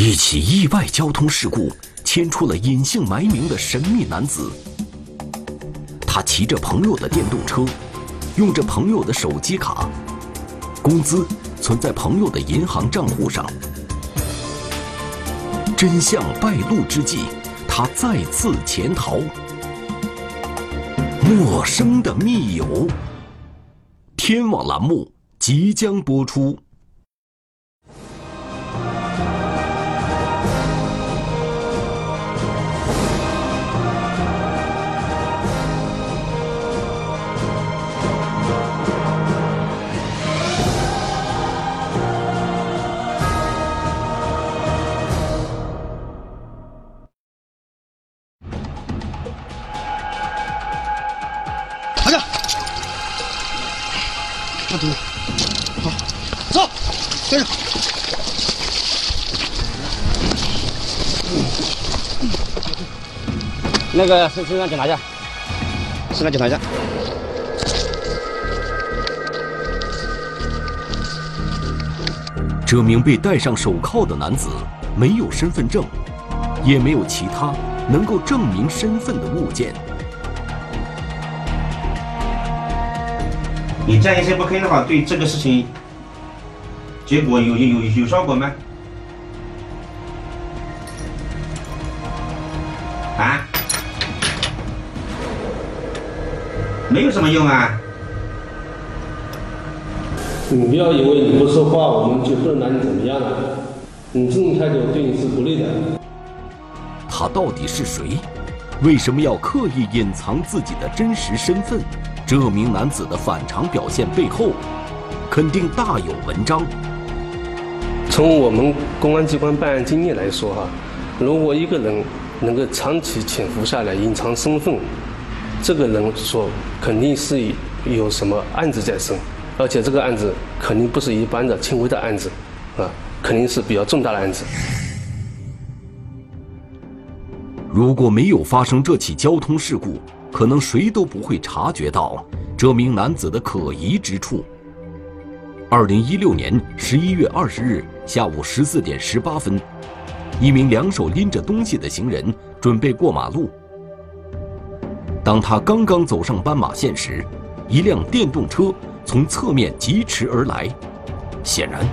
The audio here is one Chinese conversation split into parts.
一起意外交通事故牵出了隐姓埋名的神秘男子。他骑着朋友的电动车，用着朋友的手机卡，工资存在朋友的银行账户上。真相败露之际，他再次潜逃。陌生的密友，天网栏目即将播出。那个身身上检查一下，身上检查一下。这名被戴上手铐的男子没有身份证，也没有其他能够证明身份的物件。你这样一些不吭的话，对这个事情结果有有有效果吗？没有什么用啊！你不要以为你不说话，我们就不能拿你怎么样了。你这种态度对你是不利的。他到底是谁？为什么要刻意隐藏自己的真实身份？这名男子的反常表现背后，肯定大有文章。从我们公安机关办案经验来说，哈，如果一个人能够长期潜伏下来、隐藏身份，这个人说肯定是有什么案子在身，而且这个案子肯定不是一般的轻微的案子，啊，肯定是比较重大的案子。如果没有发生这起交通事故，可能谁都不会察觉到这名男子的可疑之处。二零一六年十一月二十日下午十四点十八分，一名两手拎着东西的行人准备过马路。当他刚刚走上斑马线时，一辆电动车从侧面疾驰而来。显然，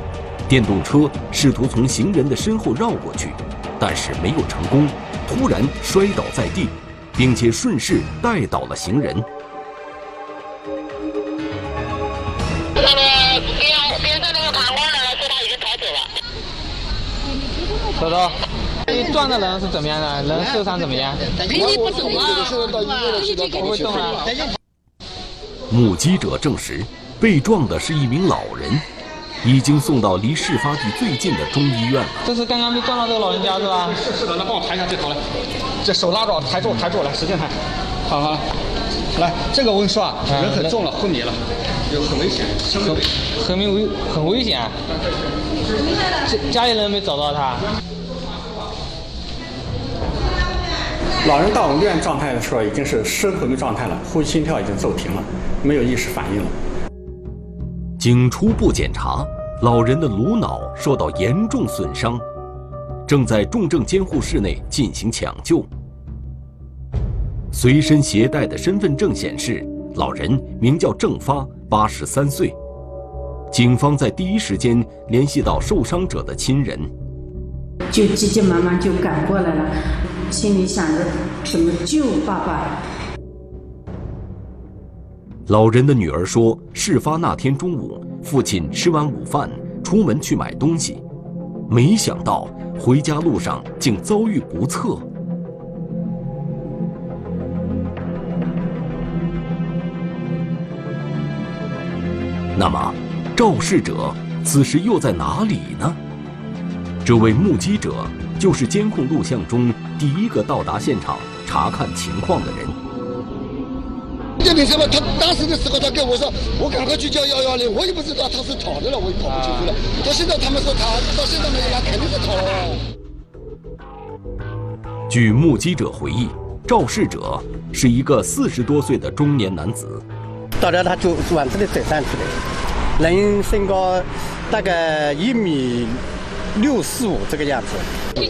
电动车试图从行人的身后绕过去，但是没有成功，突然摔倒在地。并且顺势带倒了行人。那个你撞的人是怎么样的？人受伤怎么样？你不走啊？不会动啊。目击者证实，被撞的是一名老人，已经送到离事发地最近的中医院了。这是刚刚被撞到这个老人家是吧？是是的，那帮我抬一下这头来。这手拉着，抬住，抬住，来，使劲抬，好好，来，这个我跟你说啊，人很重了，昏迷了，就很危险，很很危很危险。家家里人没找到他。老人到我们医院状态的时候，已经是失魂的状态了，呼吸心跳已经骤停了，没有意识反应了。经初步检查，老人的颅脑受到严重损伤。正在重症监护室内进行抢救。随身携带的身份证显示，老人名叫郑发，八十三岁。警方在第一时间联系到受伤者的亲人，就急急忙忙就赶过来了，心里想着怎么救爸爸。老人的女儿说，事发那天中午，父亲吃完午饭出门去买东西，没想到。回家路上竟遭遇不测。那么，肇事者此时又在哪里呢？这位目击者就是监控录像中第一个到达现场查看情况的人。这凭什么？他当时的时候，他跟我说：“我赶快去叫幺幺零。”我也不知道他是逃的了，我也搞不清楚了。到现在他们说他，到现在没有，那肯定是逃了。据目击者回忆，肇事者是一个四十多岁的中年男子。到了，他就往这里走上去的，人身高大概一米六四五这个样子。这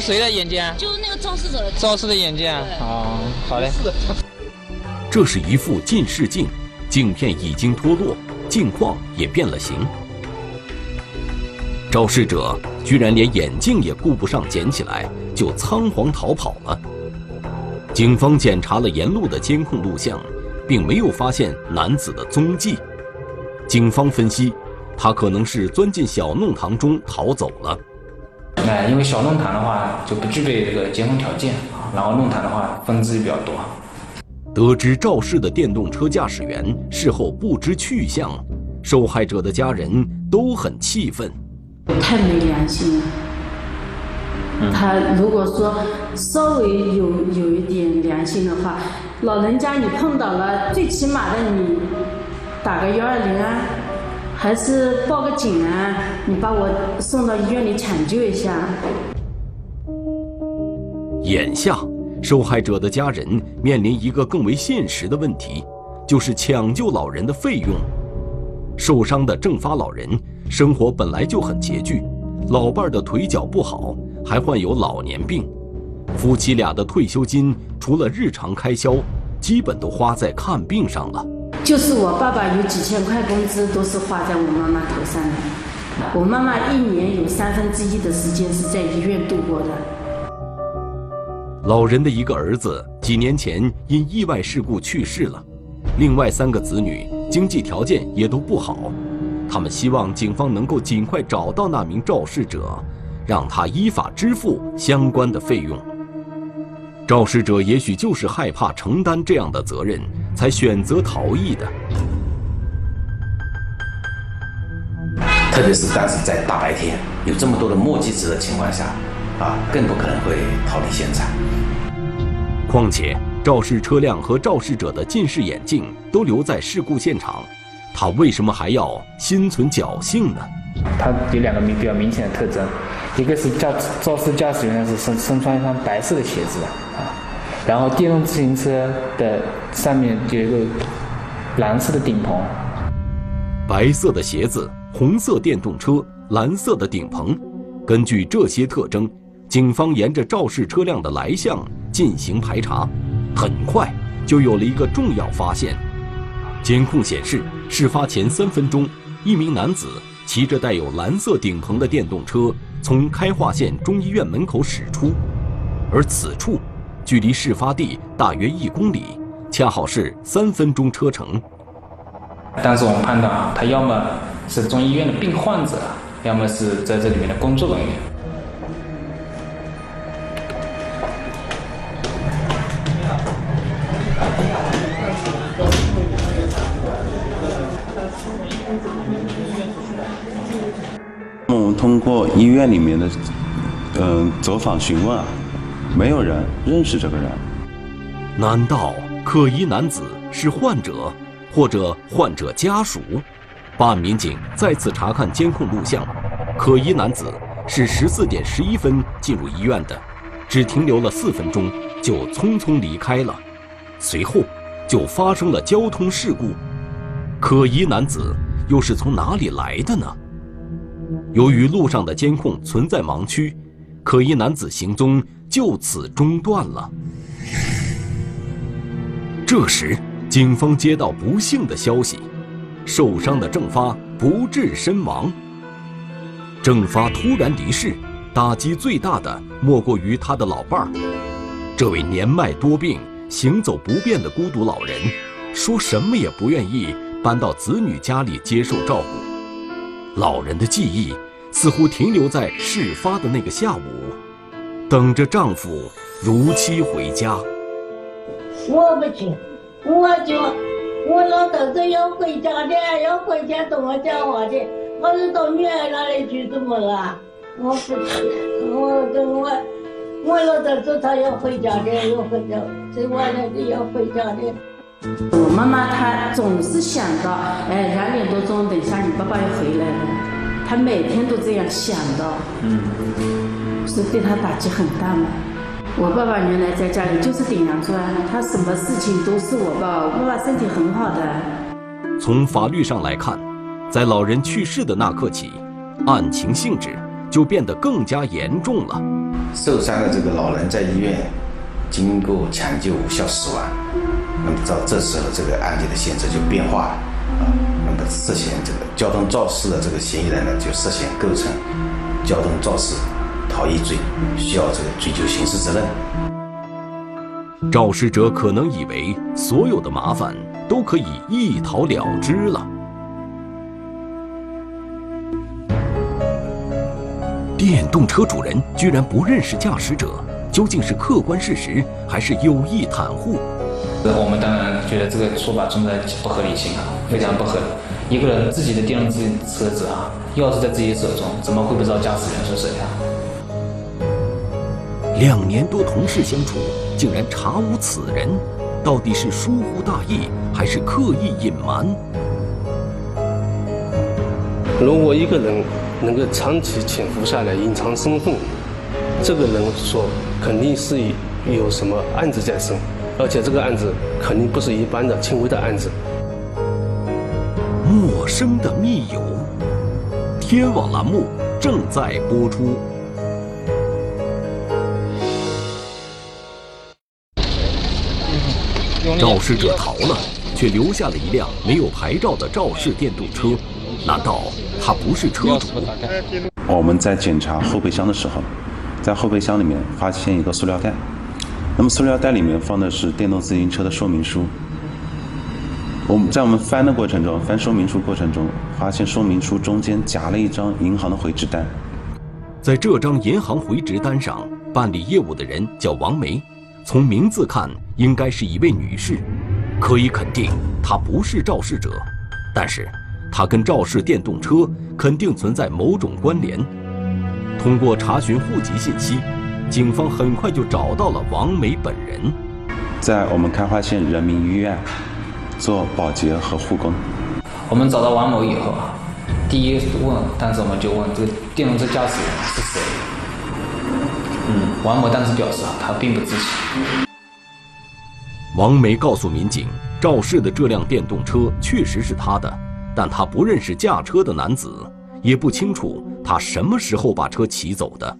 是谁的眼睛啊？就是那个肇事者的。肇事的眼睛啊？哦，好嘞。这是一副近视镜，镜片已经脱落，镜框也变了形。肇事者居然连眼镜也顾不上捡起来，就仓皇逃跑了。警方检查了沿路的监控录像，并没有发现男子的踪迹。警方分析，他可能是钻进小弄堂中逃走了。哎，因为小弄堂的话就不具备这个结婚条件啊，然后弄堂的话分支也比较多。得知肇事的电动车驾驶员事后不知去向，受害者的家人都很气愤。太没良心了。他如果说稍微有有一点良心的话，老人家你碰到了，最起码的你打个幺二零啊，还是报个警啊，你把我送到医院里抢救一下。眼下，受害者的家人面临一个更为现实的问题，就是抢救老人的费用。受伤的郑发老人生活本来就很拮据，老伴儿的腿脚不好，还患有老年病，夫妻俩的退休金除了日常开销，基本都花在看病上了。就是我爸爸有几千块工资，都是花在我妈妈头上的。我妈妈一年有三分之一的时间是在医院度过的。老人的一个儿子几年前因意外事故去世了，另外三个子女经济条件也都不好，他们希望警方能够尽快找到那名肇事者，让他依法支付相关的费用。肇事者也许就是害怕承担这样的责任，才选择逃逸的。特别是当时在大白天有这么多的目击者的情况下，啊，更不可能会逃离现场。况且，肇事车辆和肇事者的近视眼镜都留在事故现场，他为什么还要心存侥幸呢？他有两个明比较明显的特征，一个是驾肇事驾驶员是身身穿一双白色的鞋子啊，然后电动自行车的上面有一个蓝色的顶棚，白色的鞋子，红色电动车，蓝色的顶棚。根据这些特征，警方沿着肇事车辆的来向进行排查，很快就有了一个重要发现。监控显示，事发前三分钟，一名男子骑着带有蓝色顶棚的电动车从开化县中医院门口驶出，而此处距离事发地大约一公里，恰好是三分钟车程。当时我们判断啊，他要么是中医院的病患者。要么是在这里面的工作人员。我们通过医院里面的嗯走访询问啊，没有人认识这个人。难道可疑男子是患者，或者患者家属？办案民警再次查看监控录像，可疑男子是十四点十一分进入医院的，只停留了四分钟就匆匆离开了，随后就发生了交通事故。可疑男子又是从哪里来的呢？由于路上的监控存在盲区，可疑男子行踪就此中断了。这时，警方接到不幸的消息。受伤的郑发不治身亡。郑发突然离世，打击最大的莫过于他的老伴儿。这位年迈多病、行走不便的孤独老人，说什么也不愿意搬到子女家里接受照顾。老人的记忆似乎停留在事发的那个下午，等着丈夫如期回家。我不去，我就。我老头子要回家的，要回家跟我讲话的，我是到女儿那里去怎么了？我不去，我跟我我老头子他要回家的，要回家，这晚上的要回家的。我妈妈她总是想到，哎，两点多钟，等下你爸爸要回来了，她每天都这样想到，嗯，是对他打击很大嘛。我爸爸原来在家里就是顶梁柱啊，他什么事情都是我爸。我爸爸身体很好的。从法律上来看，在老人去世的那刻起，案情性质就变得更加严重了。受伤的这个老人在医院经过抢救无效死亡，那么到这时候这个案件的性质就变化了啊，那么涉嫌这个交通肇事的这个嫌疑人呢，就涉嫌构成交通肇事逃逸罪，需要这个追究刑事责任。肇事者可能以为所有的麻烦都可以一逃了之了。电动车主人居然不认识驾驶者，究竟是客观事实还是有意袒护？我们当然觉得这个说法存在不合理性啊，非常不合理。一个人自己的电动自行车子啊，钥匙在自己手中，怎么会不知道驾驶员是谁啊？两年多同事相处，竟然查无此人，到底是疏忽大意还是刻意隐瞒？如果一个人能够长期潜伏下来，隐藏身份，这个人说肯定是有什么案子在身，而且这个案子肯定不是一般的轻微的案子。陌生的密友，天网栏目正在播出。肇事者逃了，却留下了一辆没有牌照的肇事电动车。难道他不是车主？我们在检查后备箱的时候，在后备箱里面发现一个塑料袋，那么塑料袋里面放的是电动自行车的说明书。我们在我们翻的过程中，翻说明书过程中，发现说明书中间夹了一张银行的回执单。在这张银行回执单上，办理业务的人叫王梅，从名字看应该是一位女士，可以肯定她不是肇事者，但是。她跟肇事电动车肯定存在某种关联。通过查询户籍信息，警方很快就找到了王梅本人。在我们开化县人民医院做保洁和护工。我们找到王某以后啊，第一问，当时我们就问这个电动车驾驶员是谁。嗯，王某当时表示啊，他并不知情。王梅告诉民警，肇事的这辆电动车确实是他的。但他不认识驾车的男子，也不清楚他什么时候把车骑走的。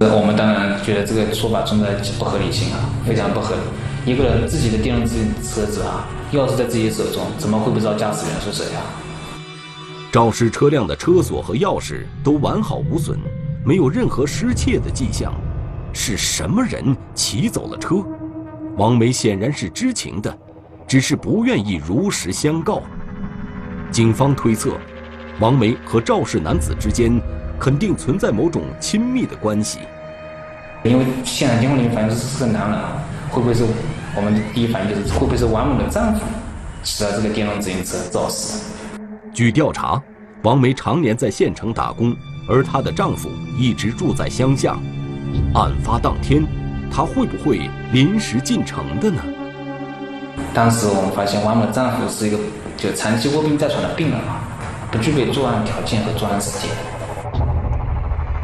我们当然觉得这个说法存在不合理性啊，非常不合理。一个人自己的电动自行车子啊，钥匙在自己手中，怎么会不知道驾驶员是谁啊？肇事车辆的车锁和钥匙都完好无损，没有任何失窃的迹象。是什么人骑走了车？王梅显然是知情的，只是不愿意如实相告。警方推测，王梅和肇事男子之间肯定存在某种亲密的关系。因为现场监控里面反映是是个男人，会不会是我们的第一反应就是会不会是王某的丈夫骑了这个电动自行车肇事？据调查，王梅常年在县城打工，而她的丈夫一直住在乡下。案发当天，他会不会临时进城的呢？当时我们发现王某丈夫是一个。就长期卧病在床的病人啊，不具备作案条件和作案时间。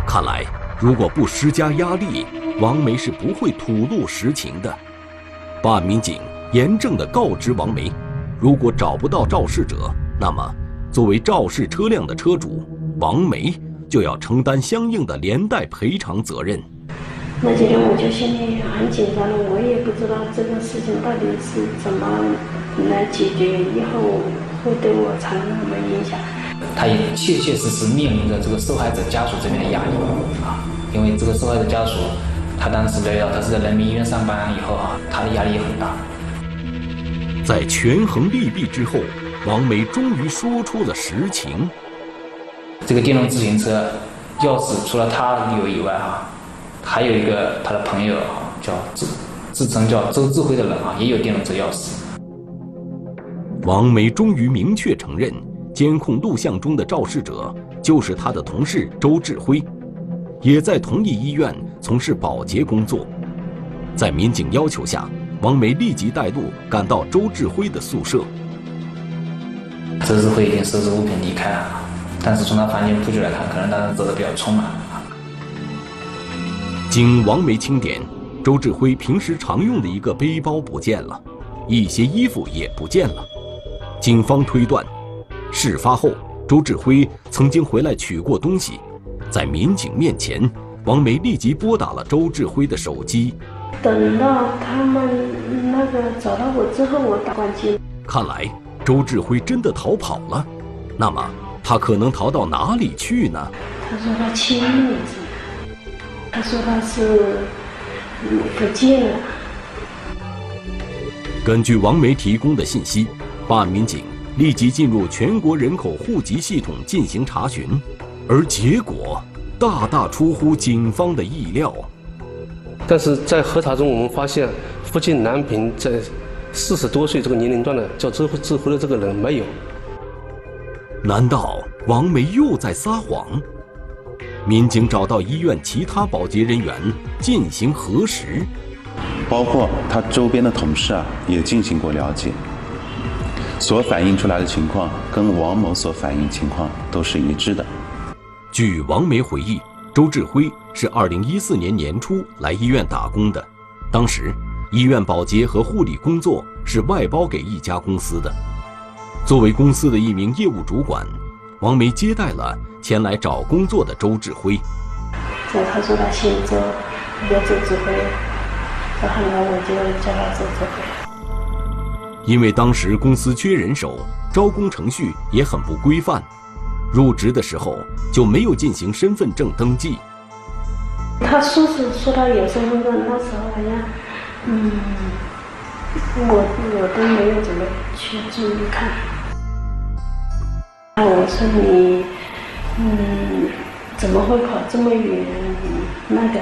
看来，如果不施加压力，王梅是不会吐露实情的。办案民警严正地告知王梅，如果找不到肇事者，那么作为肇事车辆的车主，王梅就要承担相应的连带赔偿责任。那几天我就心里很紧张了，我也不知道这个事情到底是怎么。来解决以后会对我产生什么影响？他也切切实实面临着这个受害者家属这边的压力啊，因为这个受害者家属，他当时来到他是在人民医院上班以后啊，他的压力也很大。在权衡利弊之后，王梅终于说出了实情。这个电动自行车钥匙除了他有以外啊，还有一个他的朋友啊，叫自自称叫周志辉的人啊，也有电动车钥匙。王梅终于明确承认，监控录像中的肇事者就是他的同事周志辉，也在同一医院从事保洁工作。在民警要求下，王梅立即带路赶到周志辉的宿舍。周志辉已经收拾物品离开了，但是从他房间布局来看，可能当时走的比较匆忙。经王梅清点，周志辉平时常用的一个背包不见了，一些衣服也不见了。警方推断，事发后周志辉曾经回来取过东西，在民警面前，王梅立即拨打了周志辉的手机。等到他们那个找到我之后，我打关机。看来周志辉真的逃跑了，那么他可能逃到哪里去呢？他说他亲密他说他是不见了。根据王梅提供的信息，办案民警立即进入全国人口户籍系统进行查询，而结果大大出乎警方的意料。但是在核查中，我们发现附近南平在四十多岁这个年龄段的叫周志辉的这个人没有。难道王梅又在撒谎？民警找到医院其他保洁人员进行核实。包括他周边的同事啊，也进行过了解，所反映出来的情况跟王某所反映情况都是一致的。据王梅回忆，周志辉是二零一四年年初来医院打工的，当时医院保洁和护理工作是外包给一家公司的。作为公司的一名业务主管，王梅接待了前来找工作的周志辉。他说他姓周，叫周志辉。然后呢，我就叫他走这个。因为当时公司缺人手，招工程序也很不规范，入职的时候就没有进行身份证登记。他说是说他有身份证，那时候好像，嗯，我我都没有怎么去注意看。我说你，嗯，怎么会跑这么远？那个。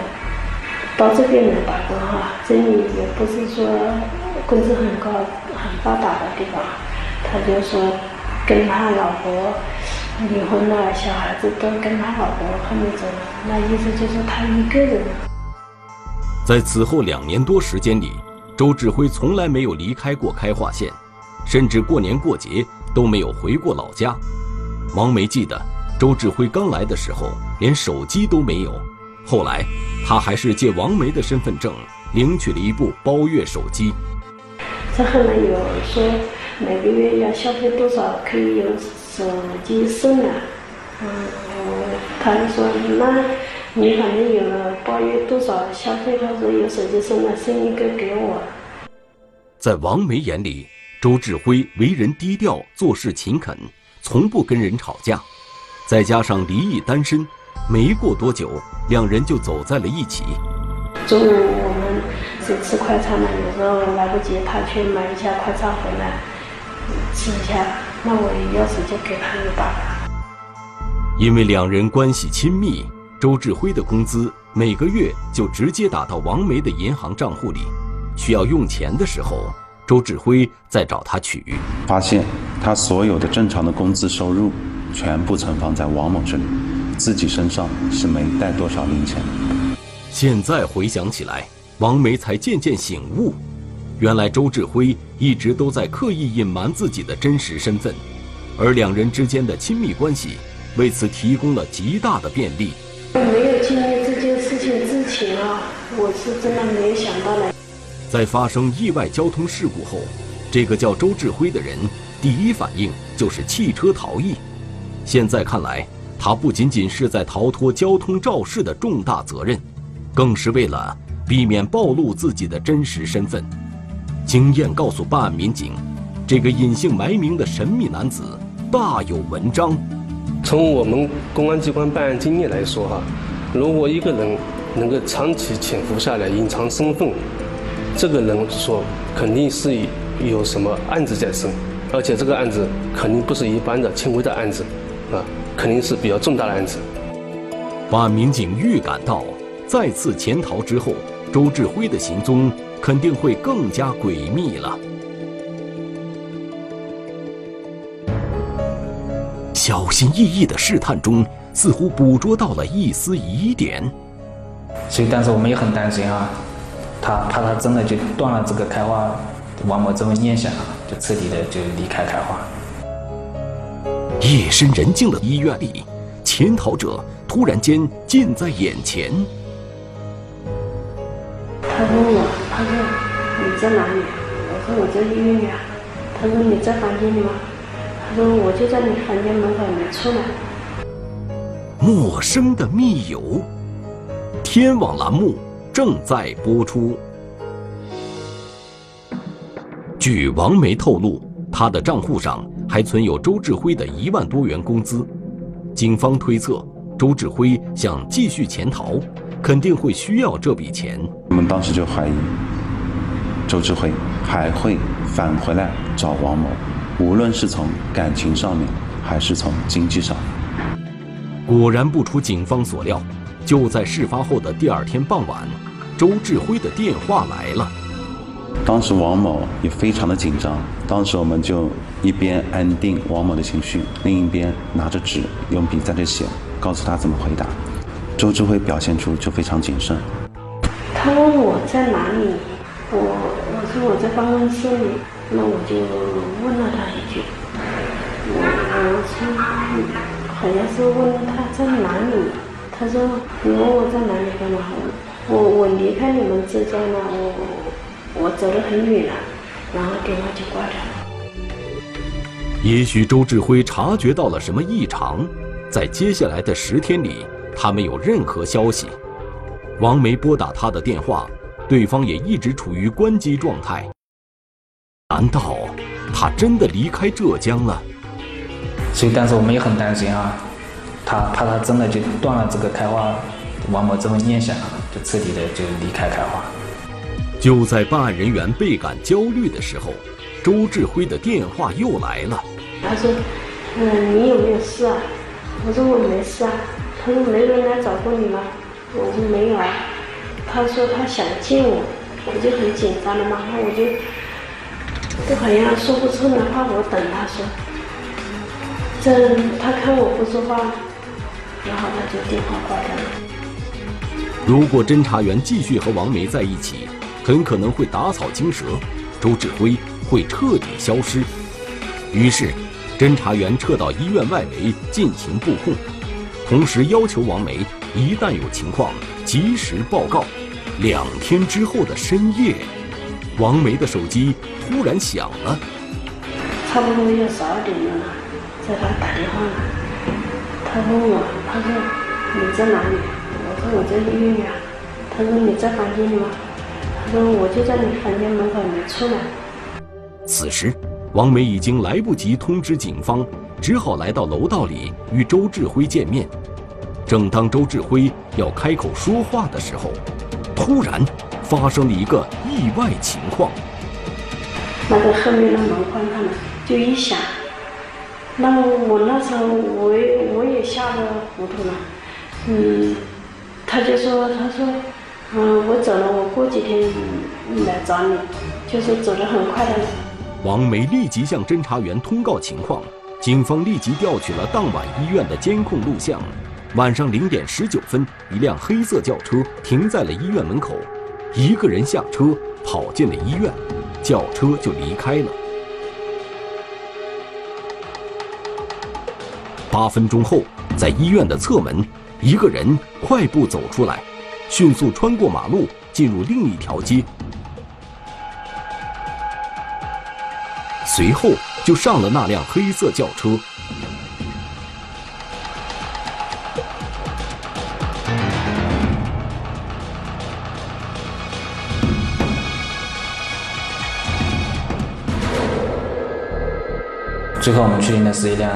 到这边来打工哈，这里也不是说工资很高、很发达的地方。他就说跟他老婆离婚了，小孩子都跟他老婆后面走了，那意思就是他一个人。在此后两年多时间里，周志辉从来没有离开过开化县，甚至过年过节都没有回过老家。王梅记得，周志辉刚来的时候连手机都没有。后来，他还是借王梅的身份证领取了一部包月手机。这后面有说每个月要消费多少可以有手机送啊？嗯，他就说那你反正有了包月多少消费，他说有手机送了，送一个给我。在王梅眼里，周志辉为人低调，做事勤恳，从不跟人吵架，再加上离异单身。没过多久，两人就走在了一起。中午我们是吃快餐了，有时候来不及，他去买一下快餐回来吃一下，那我钥匙就给他一把。因为两人关系亲密，周志辉的工资每个月就直接打到王梅的银行账户里，需要用钱的时候，周志辉再找他取。发现他所有的正常的工资收入全部存放在王某这里。自己身上是没带多少零钱。现在回想起来，王梅才渐渐醒悟，原来周志辉一直都在刻意隐瞒自己的真实身份，而两人之间的亲密关系为此提供了极大的便利。没有经历这件事情之前啊，我是真的没有想到的。在发生意外交通事故后，这个叫周志辉的人第一反应就是弃车逃逸。现在看来。他不仅仅是在逃脱交通肇事的重大责任，更是为了避免暴露自己的真实身份。经验告诉办案民警，这个隐姓埋名的神秘男子大有文章。从我们公安机关办案经验来说，哈，如果一个人能够长期潜伏下来隐藏身份，这个人说肯定是有什么案子在身，而且这个案子肯定不是一般的轻微的案子，啊。肯定是比较重大的案子。办案民警预感到，再次潜逃之后，周志辉的行踪肯定会更加诡秘了。小心翼翼的试探中，似乎捕捉到了一丝疑点。所以，但是我们也很担心啊，他怕他真的就断了这个开花王某这个念想，就彻底的就离开开花。夜深人静的医院里，潜逃者突然间近在眼前。他问我：“他说你在哪里？”我说：“我在医院呀。”他说：“你在房间里吗？”他说我就在你房间门口没出来。陌生的密友，天网栏目正在播出。据王梅透露，她的账户上还存有周志辉的一万多元工资。警方推测，周志辉想继续潜逃，肯定会需要这笔钱。我们当时就怀疑，周志辉还会返回来找王某，无论是从感情上面，还是从经济上。果然不出警方所料，就在事发后的第二天傍晚，周志辉的电话来了。当时王某也非常的紧张，当时我们就一边安定王某的情绪，另一边拿着纸用笔在这写，告诉他怎么回答。周志辉表现出就非常谨慎。他问我在哪里，我我说我在办公室里，那我就问了他一句，我我说。好像是问他在哪里，他说你问我在哪里干嘛？我我离开你们之家了，我我走得很远了，然后电话就挂掉了。也许周志辉察觉到了什么异常，在接下来的十天里，他没有任何消息。王梅拨打他的电话，对方也一直处于关机状态。难道他真的离开浙江了？所以当时我们也很担心啊，他怕他真的就断了这个开化王某这份念想，就彻底的就离开开化。就在办案人员倍感焦虑的时候，周志辉的电话又来了。他说：“嗯，你有没有事啊？”我说：“我没事啊。”他说：“没人来找过你吗？”我说：“没有啊。”他说：“他想见我。”我就很紧张了嘛，我就就好像说不出来话，我等他说。这他看我不说话，然后他就电话挂掉了。如果侦查员继续和王梅在一起，很可能会打草惊蛇，周志辉会彻底消失。于是，侦查员撤到医院外围进行布控，同时要求王梅一旦有情况及时报告。两天之后的深夜，王梅的手机突然响了，差不多要十二点了。在他打电话，他问我，他说你在哪里？我说我在医院呀。他说你在房间里吗？他说我就在你房间门口没出来。此时，王梅已经来不及通知警方，只好来到楼道里与周志辉见面。正当周志辉要开口说话的时候，突然发生了一个意外情况。那个后面的门关上了，就一响。那么我那时候我我也吓得糊涂了，嗯，他就说他说，嗯，我走了，我过几天来找你，就是走得很快的。王梅立即向侦查员通告情况，警方立即调取了当晚医院的监控录像。晚上零点十九分，一辆黑色轿车停在了医院门口，一个人下车跑进了医院，轿车就离开了。八分钟后，在医院的侧门，一个人快步走出来，迅速穿过马路，进入另一条街，随后就上了那辆黑色轿车。最后我们确定的是一辆。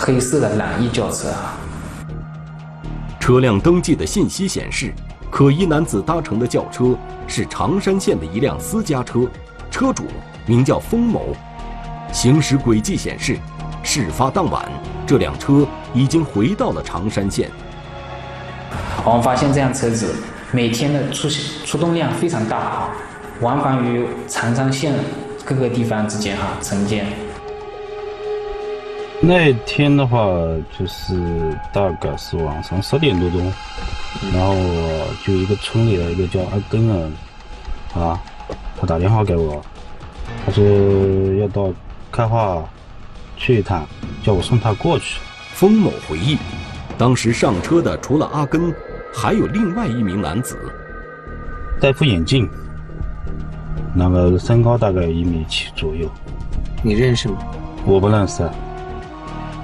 黑色的朗逸轿车啊，车辆登记的信息显示，可疑男子搭乘的轿车是常山县的一辆私家车，车主名叫封某。行驶轨迹显示，事发当晚，这辆车已经回到了常山县。我们发现这辆车子每天的出出动量非常大，往返于常山县各个地方之间哈，城间。那天的话，就是大概是晚上十点多钟，然后就一个村里的一个叫阿根的，啊，他打电话给我，他说要到开化去一趟，叫我送他过去。封某回忆，当时上车的除了阿根，还有另外一名男子，戴副眼镜，那个身高大概一米七左右。你认识吗？我不认识。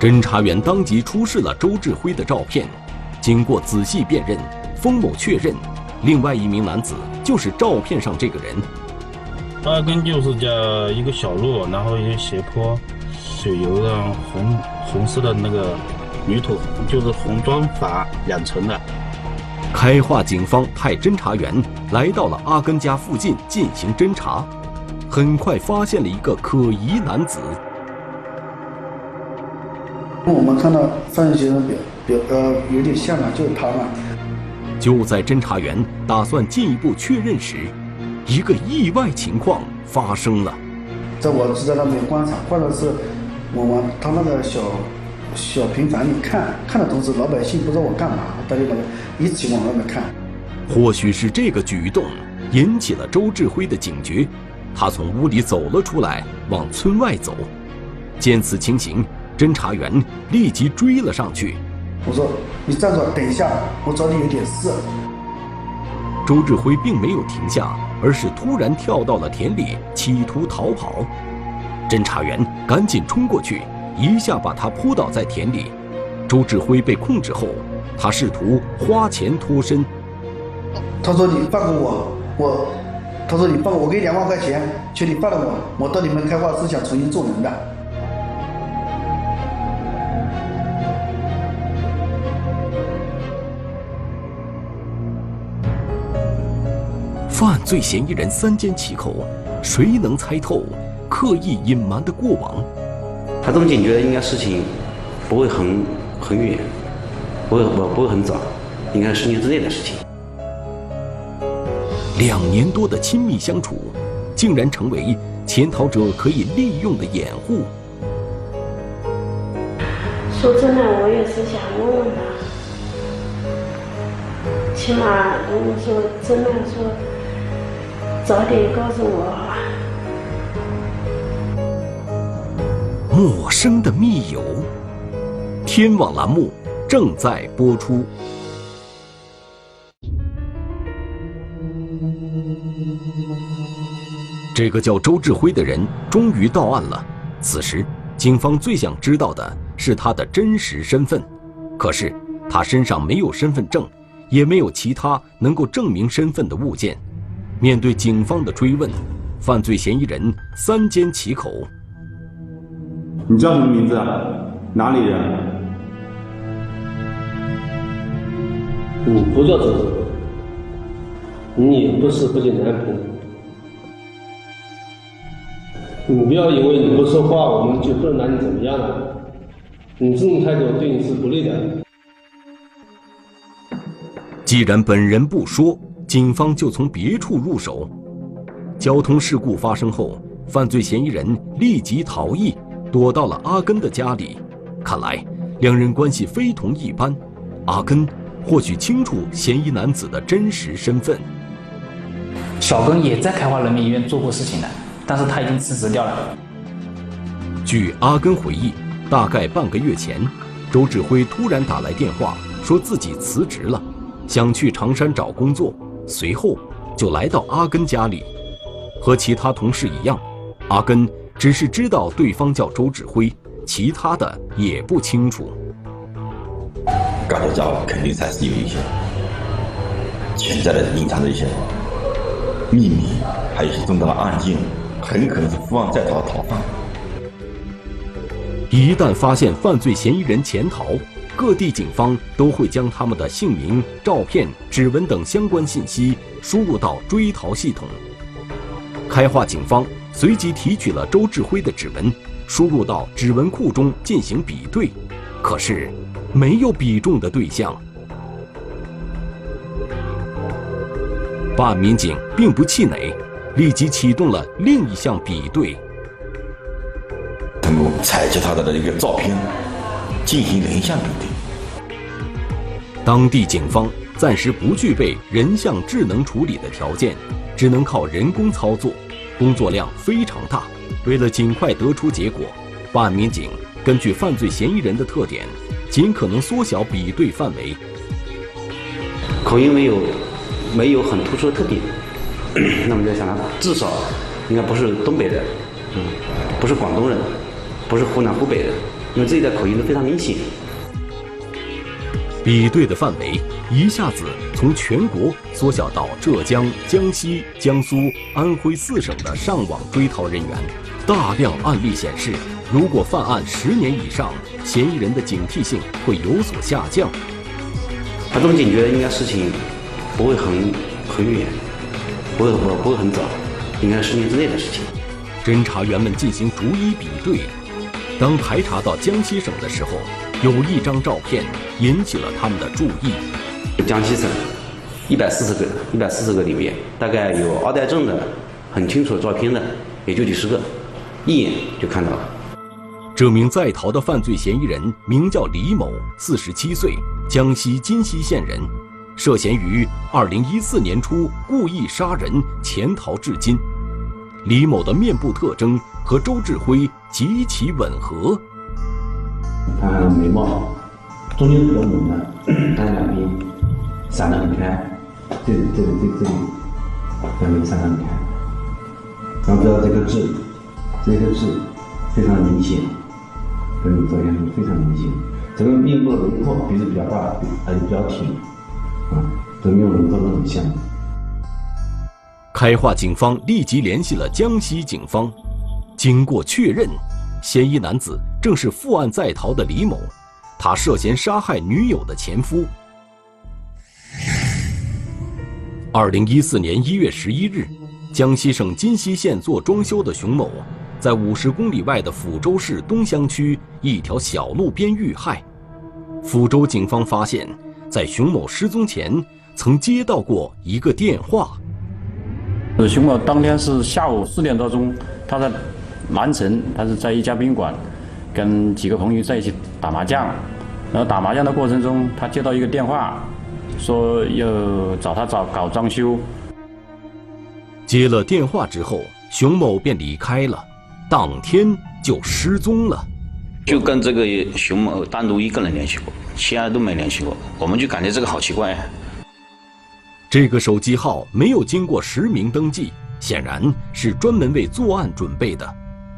侦查员当即出示了周志辉的照片，经过仔细辨认，封某确认，另外一名男子就是照片上这个人。阿根就是叫一个小路，然后一个斜坡，水油的红红色的那个泥土，就是红砖法养成的。开化警方派侦查员来到了阿根家附近进行侦查，很快发现了一个可疑男子。我们看到犯罪嫌疑人表表呃有点像嘛，就是他嘛。就在侦查员打算进一步确认时，一个意外情况发生了。在我是在那边观察，或者是我往他那个小小平房里看，看的同时，老百姓不知道我干嘛，大家那个一起往外面看。或许是这个举动引起了周志辉的警觉，他从屋里走了出来，往村外走。见此情形。侦查员立即追了上去。我说：“你站着，等一下，我找你有点事。”周志辉并没有停下，而是突然跳到了田里，企图逃跑。侦查员赶紧冲过去，一下把他扑倒在田里。周志辉被控制后，他试图花钱脱身。他说：“你放过我，我。”他说：“你放我，给你两万块钱，求你放了我。我到你们开化是想重新做人的。”犯罪嫌疑人三缄其口，谁能猜透刻意隐瞒的过往？他这么警觉，应该事情不会很很远，不会不不会很早，应该是十年之内的事情。两年多的亲密相处，竟然成为潜逃者可以利用的掩护。说真的，我也是想问问他，起码如果说真的说。早点告诉我。陌生的密友，天网栏目正在播出。这个叫周志辉的人终于到案了。此时，警方最想知道的是他的真实身份。可是，他身上没有身份证，也没有其他能够证明身份的物件。面对警方的追问，犯罪嫌疑人三缄其口。你叫什么名字？哪里人？你不叫周周，你也不是不见男朋友。你不要以为你不说话，我们就不能拿你怎么样了。你这种态度对你是不利的。既然本人不说。警方就从别处入手。交通事故发生后，犯罪嫌疑人立即逃逸，躲到了阿根的家里。看来两人关系非同一般。阿根或许清楚嫌疑男子的真实身份。小根也在开化人民医院做过事情的，但是他已经辞职掉了。据阿根回忆，大概半个月前，周志辉突然打来电话，说自己辞职了，想去长山找工作。随后就来到阿根家里，和其他同事一样，阿根只是知道对方叫周志辉，其他的也不清楚。干的家伙肯定还是有一些潜在的、隐藏的一些秘密，还有一些重大的案件，很可能是负案在逃的逃犯。一旦发现犯罪嫌疑人潜逃，各地警方都会将他们的姓名、照片、指纹等相关信息输入到追逃系统。开化警方随即提取了周志辉的指纹，输入到指纹库中进行比对，可是没有比中的对象。办案民警并不气馁，立即启动了另一项比对，通过采集他的一个照片。进行人像比对。当地警方暂时不具备人像智能处理的条件，只能靠人工操作，工作量非常大。为了尽快得出结果，办案民警根据犯罪嫌疑人的特点，尽可能缩小比对范围。口音没有没有很突出的特点，那么在想他至少应该不是东北的，嗯，不是广东人。不是湖南、湖北人，因为这一带口音都非常明显。比对的范围一下子从全国缩小到浙江、江西、江苏、安徽四省的上网追逃人员，大量案例显示，如果犯案十年以上，嫌疑人的警惕性会有所下降。他这么警觉，应该事情不会很很远，不会不不会很早，应该十年之内的事情。侦查员们进行逐一比对，当排查到江西省的时候。有一张照片引起了他们的注意。江西省一百四十个，一百四十个里面，大概有二代证的、很清楚的照片的，也就几十个，一眼就看到了。这名在逃的犯罪嫌疑人名叫李某，四十七岁，江西金溪县人，涉嫌于二零一四年初故意杀人潜逃至今。李某的面部特征和周志辉极其吻合。看眉毛，中间比较浓的，但两边散得很开，这里、这里、这、这里，两边散得很开。然后知道这个痣，这个痣非常明显，跟你照片中非常明显。整个面部的轮廓鼻子比较大，而且比较挺，啊，这面部轮廓都很像。开化警方立即联系了江西警方，经过确认。嫌疑男子正是负案在逃的李某，他涉嫌杀害女友的前夫。二零一四年一月十一日，江西省金溪县做装修的熊某，在五十公里外的抚州市东乡区一条小路边遇害。抚州警方发现，在熊某失踪前，曾接到过一个电话。熊某当天是下午四点多钟，他在。南城，他是在一家宾馆，跟几个朋友在一起打麻将，然后打麻将的过程中，他接到一个电话，说要找他找搞装修。接了电话之后，熊某便离开了，当天就失踪了。就跟这个熊某单独一个人联系过，其他都没联系过，我们就感觉这个好奇怪。这个手机号没有经过实名登记，显然是专门为作案准备的。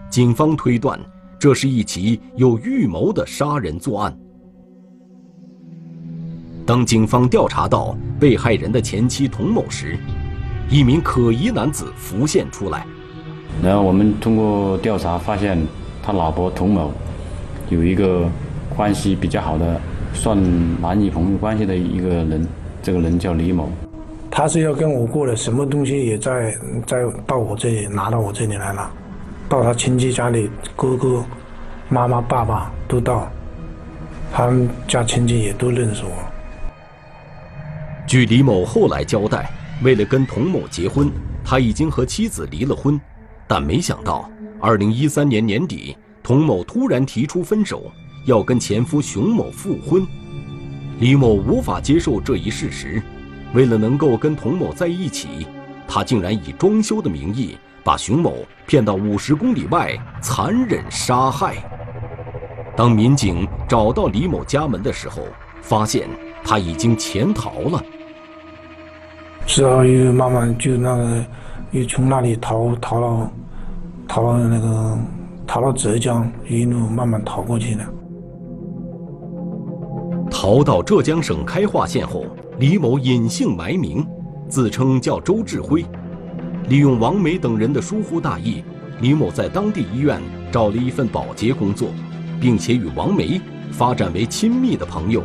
警方推断，这是一起有预谋的杀人作案。当警方调查到被害人的前妻童某时，一名可疑男子浮现出来。然后我们通过调查发现，他老婆童某有一个关系比较好的，算男女朋友关系的一个人，这个人叫李某。他是要跟我过的，什么东西也在在到我这里拿到我这里来了。到他亲戚家里，哥哥、妈妈、爸爸都到，他们家亲戚也都认识我。据李某后来交代，为了跟童某结婚，他已经和妻子离了婚，但没想到，二零一三年年底，童某突然提出分手，要跟前夫熊某复婚。李某无法接受这一事实，为了能够跟童某在一起，他竟然以装修的名义。把熊某骗到五十公里外，残忍杀害。当民警找到李某家门的时候，发现他已经潜逃了。之后又慢慢就那个，又从那里逃逃了，逃到那个，逃到浙江，一路慢慢逃过去的。逃到浙江省开化县后，李某隐姓埋名，自称叫周志辉。利用王梅等人的疏忽大意，李某在当地医院找了一份保洁工作，并且与王梅发展为亲密的朋友。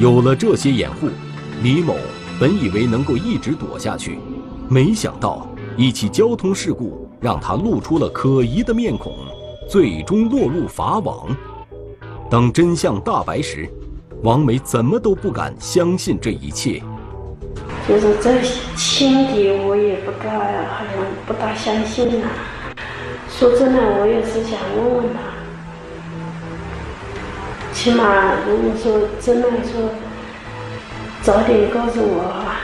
有了这些掩护，李某本以为能够一直躲下去，没想到一起交通事故让他露出了可疑的面孔，最终落入法网。当真相大白时，王梅怎么都不敢相信这一切。就是这心底我也不大，好像不大相信呐。说真的，我也是想问问他，起码如果说真的说，早点告诉我哈。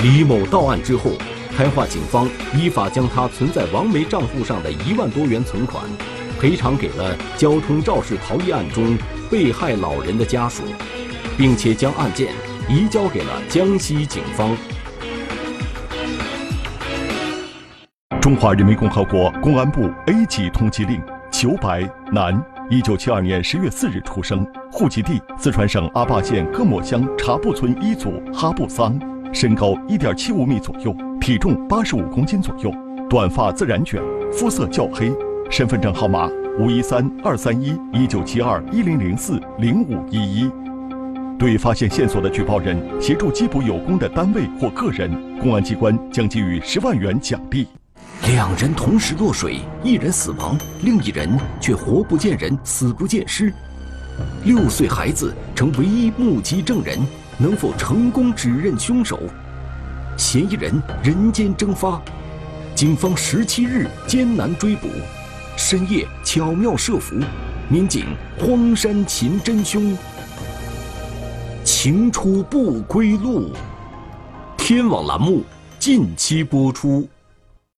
李某到案之后，开化警方依法将他存在王梅账户上的一万多元存款，赔偿给了交通肇事逃逸案中被害老人的家属，并且将案件。移交给了江西警方。中华人民共和国公安部 A 级通缉令：裘白，男，一九七二年十月四日出生，户籍地四川省阿坝县各莫乡茶布村一组哈布桑，身高一点七五米左右，体重八十五公斤左右，短发自然卷，肤色较黑，身份证号码五一三二三一一九七二一零零四零五一一。对发现线索的举报人协助缉捕有功的单位或个人，公安机关将给予十万元奖励。两人同时落水，一人死亡，另一人却活不见人，死不见尸。六岁孩子成唯一目击证人，能否成功指认凶手？嫌疑人人间蒸发，警方十七日艰难追捕，深夜巧妙设伏，民警荒山擒真凶，情出不归路。天网栏目近期播出。